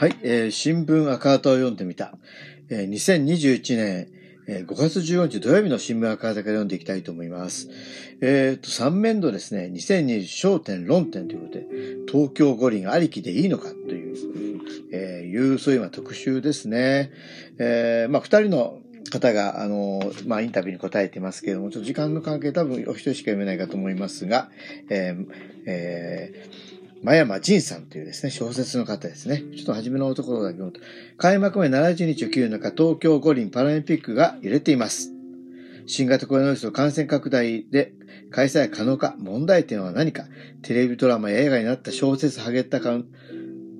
はい、えー新聞赤旗を読んでみた。えー2021年、えー5月15日土曜日の新聞赤旗から読んでいきたいと思います。えっ、と、3面倒ですね、2020焦点論点ということで、東京五輪ありきでいいのかという、えーいう、そういう特集ですね。えーまあ、二人の方が、あの、まあ、インタビューに答えてますけれども、ちょっと時間の関係多分お一人しか読めないかと思いますが、えーえー真山仁さんというですね、小説の方ですね。ちょっと初めのところだけ読むと。開幕前70日を切る中、東京五輪パラリンピックが揺れています。新型コロナウイルスの感染拡大で開催可能か、問題点は何か、テレビドラマや映画になった小説ハゲッタ館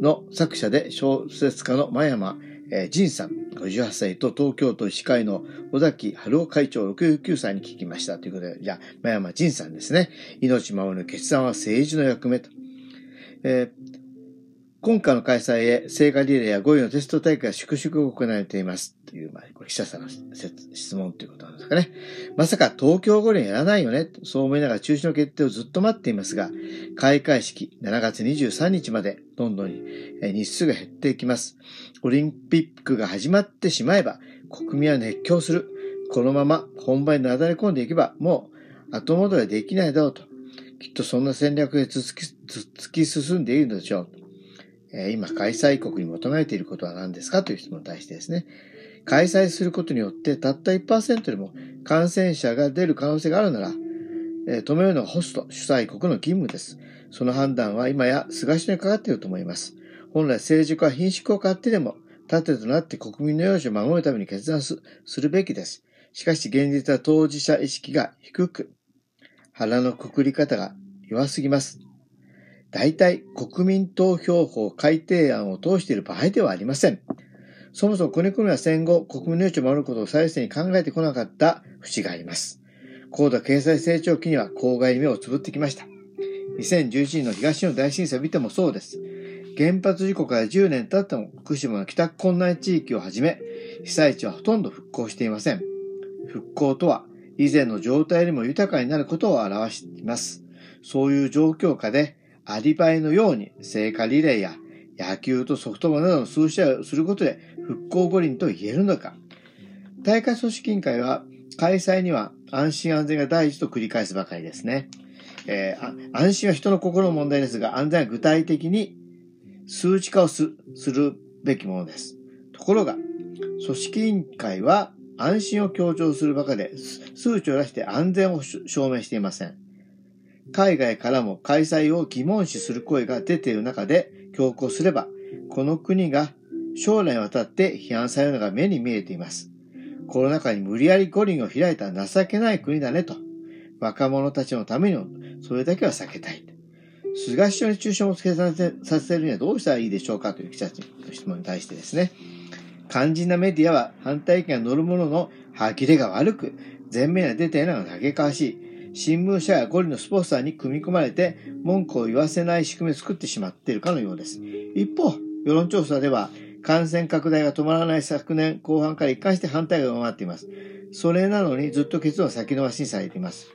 の作者で小説家の真山えー仁さん、58歳と東京都医師会の尾崎春夫会長69歳に聞きました。ということで、じゃあ、真山仁さんですね。命守る決断は政治の役目と。えー今回の開催へ聖火リレーや5位のテスト大会が粛々行われています。という、まあ、これ記者さんの質問ということなんですかね。まさか東京五輪やらないよね。そう思いながら中止の決定をずっと待っていますが、開会式7月23日までどんどん日数が減っていきます。オリンピックが始まってしまえば、国民は熱狂する。このまま本番になだれ込んでいけば、もう後戻りはできないだろうと。きっとそんな戦略で突き突き進んでいるのでしょう。え今、開催国に求められていることは何ですかという質問に対してですね。開催することによって、たった1%でも感染者が出る可能性があるなら、え止めるのがホスト、主催国の義務です。その判断は今や菅首相にかかっていると思います。本来政治家は品種を買ってでも、盾となって国民の命を守るために決断するべきです。しかし現実は当事者意識が低く、腹のくくり方が弱すぎます。大体国民投票法改定案を通している場合ではありません。そもそも国々は戦後、国民の命を守ることを最優先に考えてこなかった節があります。高度経済成長期には郊外に目をつぶってきました。2011年の東日本大震災を見てもそうです。原発事故から10年経っても福島の帰宅困難地域をはじめ、被災地はほとんど復興していません。復興とは、以前の状態よりも豊かになることを表しています。そういう状況下で、アリバイのように聖火リレーや野球とソフトボールなどの数試合をすることで復興五輪と言えるのか。大会組織委員会は開催には安心安全が第一と繰り返すばかりですね。えー安心は人の心の問題ですが、安全は具体的に数値化をするべきものです。ところが、組織委員会は安心を強調するばかりで、数値を出して安全を証明していません。海外からも開催を疑問視する声が出ている中で強行すれば、この国が将来にわたって批判されるのが目に見えています。コロナ禍に無理やり五輪を開いた情けない国だねと。若者たちのためにも、それだけは避けたい。菅首相に中傷をつけさせさせるにはどうしたらいいでしょうかという記者の質問に対してですね。肝心なメディアは反対意見が乗るものの歯切れが悪く、前面に出ていないのが嘆かわしい。新聞社やゴリのスポンサーに組み込まれて文句を言わせない仕組みを作ってしまっているかのようです。一方、世論調査では感染拡大が止まらない昨年後半から一貫して反対が上回っています。それなのにずっと結論は先延ばしにされています。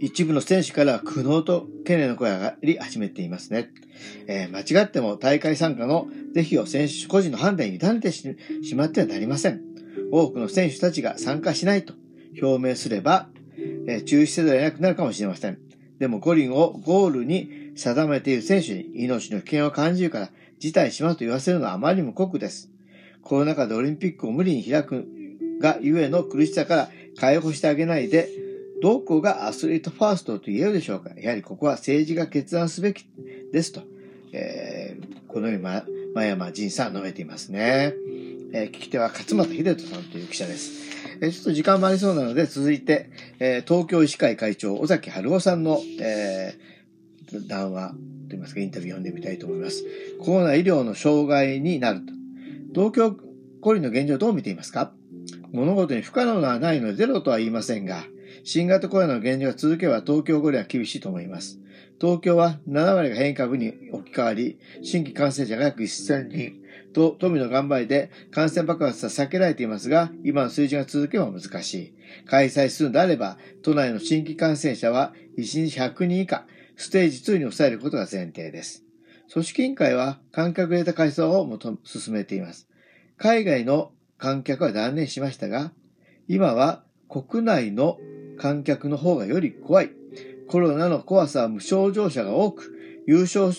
一部の選手からは苦悩と懸念の声が上がり始めていますね。えー間違っても大会参加の是非を選手個人の判断に委ねてしまってはなりません。多くの選手たちが参加しないと表明すれば、え中止せざるを得なくなるかもしれません。でも五輪をゴールに定めている選手に命の危険を感じるから辞退しますと言わせるのはあまりにも酷です。コロナ禍でオリンピックを無理に開くがゆえの苦しさから解放してあげないで、どこがアスリートファーストと言えるでしょうかやはりここは政治が決断すべきですと、えーこのように、ま、真山仁さん述べていますね。えー聞き手は勝俣秀人さんという記者です。えーちょっと時間もありそうなので、続いて、えー東京医師会会長、尾崎春夫さんの、えー談話といいますか、インタビュー読んでみたいと思います。コロナ医療の障害になると。東京五輪の現状どう見ていますか？物事に不可能なはないのでゼロとは言いませんが、新型コロナの現状が続けば東京五輪は厳しいと思います。東京は7割が変異株に置き換わり、新規感染者が約1000人と富の頑張りで感染爆発は避けられていますが、今の水準が続けば難しい。開催するのであれば、都内の新規感染者は1日100人以下、ステージ2に抑えることが前提です。組織委員会は観客データ改装を進めています。海外の観客は断念しましたが、今は国内の観客の方がより怖い。コロナの怖さは無症状者が多く、有症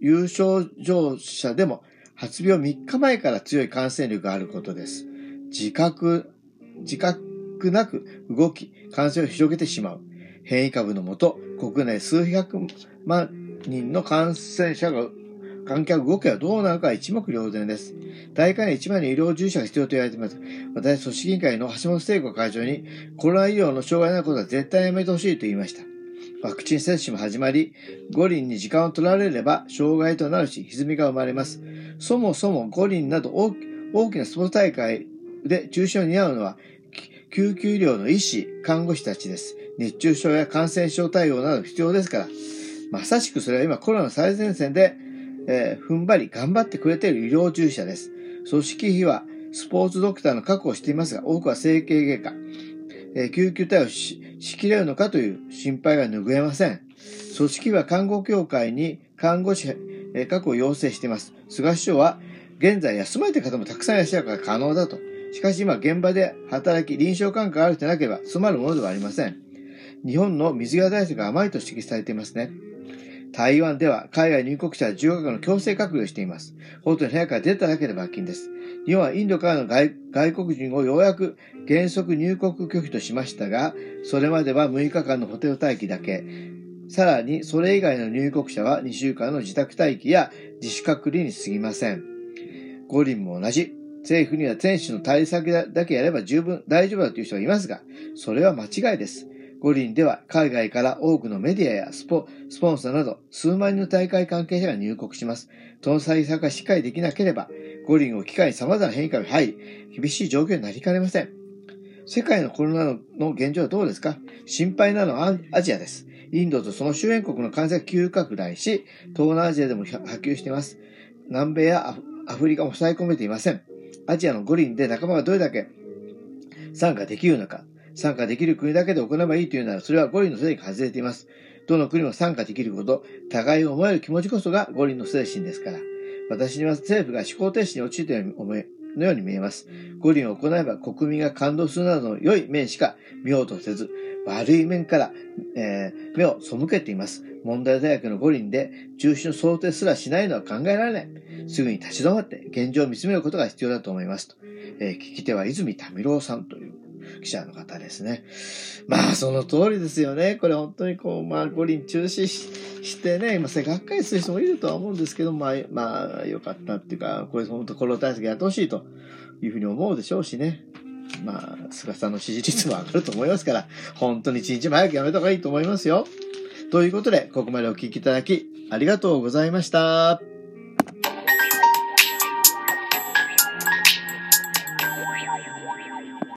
有症状者でも発病3日前から強い感染力があることです。自覚、自覚なく動き、感染を広げてしまう。変異株のもと、国内数百万人の感染者が観客動きはどうなのか一目瞭然です。大会に1万人医療従事者が必要と言われています。私、組織委員会の橋本聖子会長に、コロナ医療の障害なことは絶対やめてほしいと言いました。ワクチン接種も始まり、五輪に時間を取られれば障害となるし、歪みが生まれます。そもそも五輪など大きなスポーツ大会で中止を担うのは、救急医療の医師、看護師たちです。熱中症や感染症対応など必要ですから、まさしくそれは今コロナの最前線で、えー、踏ん張り頑張ってくれている医療従事者です。組織費はスポーツドクターの確保をしていますが、多くは整形外科、えー、救急対応しきれるのかという心配が拭えません。組織は看護協会に看護師、えー、確保を要請しています。菅首相は現在休まれている方もたくさんいらっしゃるから可能だと。しかし今現場で働き、臨床感覚がある人でなければ詰まるものではありません。日本の水際対策が甘いと指摘されていますね。台湾では海外入国者は10日の強制隔離をしています。ホテルの部屋から出ただけで罰金です。日本はインドからの外外国人をようやく原則入国拒否としましたが、それまでは6日間のホテル待機だけ。さらに、それ以外の入国者は2週間の自宅待機や自主隔離に過ぎません。五輪も同じ。政府には選手の対策だけやれば十分大丈夫だという人がいますが、それは間違いです。五輪では海外から多くのメディアやスポスポンサーなど数万人の大会関係者が入国します。その対策がしっかりできなければ、五輪を機会に様々な変異株に入り、厳しい状況になりかねません。世界のコロナの現状はどうですか？心配なのはアジアです。インドとその周辺国の感染が急拡大し、東南アジアでも波及しています。南米やアフリカも抑え込めていません。アジアの五輪で仲間がどれだけ参加できるのか、参加できる国だけで行えばいいというなら、それは五輪のすでに外れています。どの国も参加できること、互いを思える気持ちこそが五輪の精神ですから。私には政府が思考停止に陥ったように思え、のように見えます。五輪を行えば国民が感動するなどの良い面しか見ようとせず、悪い面から、えー、目を背けています。問題大学の五輪で中止の想定すらしないのは考えられない。すぐに立ち止まって現状を見つめることが必要だと思いますと。えー、聞き手は泉民郎さんと記者の方ですね。まあ、その通りですよね。これ本当にこう、まあ、五輪中止してね、今、せっかりする人もいるとは思うんですけど、まあ、まあ、よかったっていうか、これ本当コロナ対策やってほしいというふうに思うでしょうしね。まあ、菅さんの支持率も上がると思いますから、本当に一日も早くやめた方がいいと思いますよ。ということで、ここまでお聞きいただき、ありがとうございました。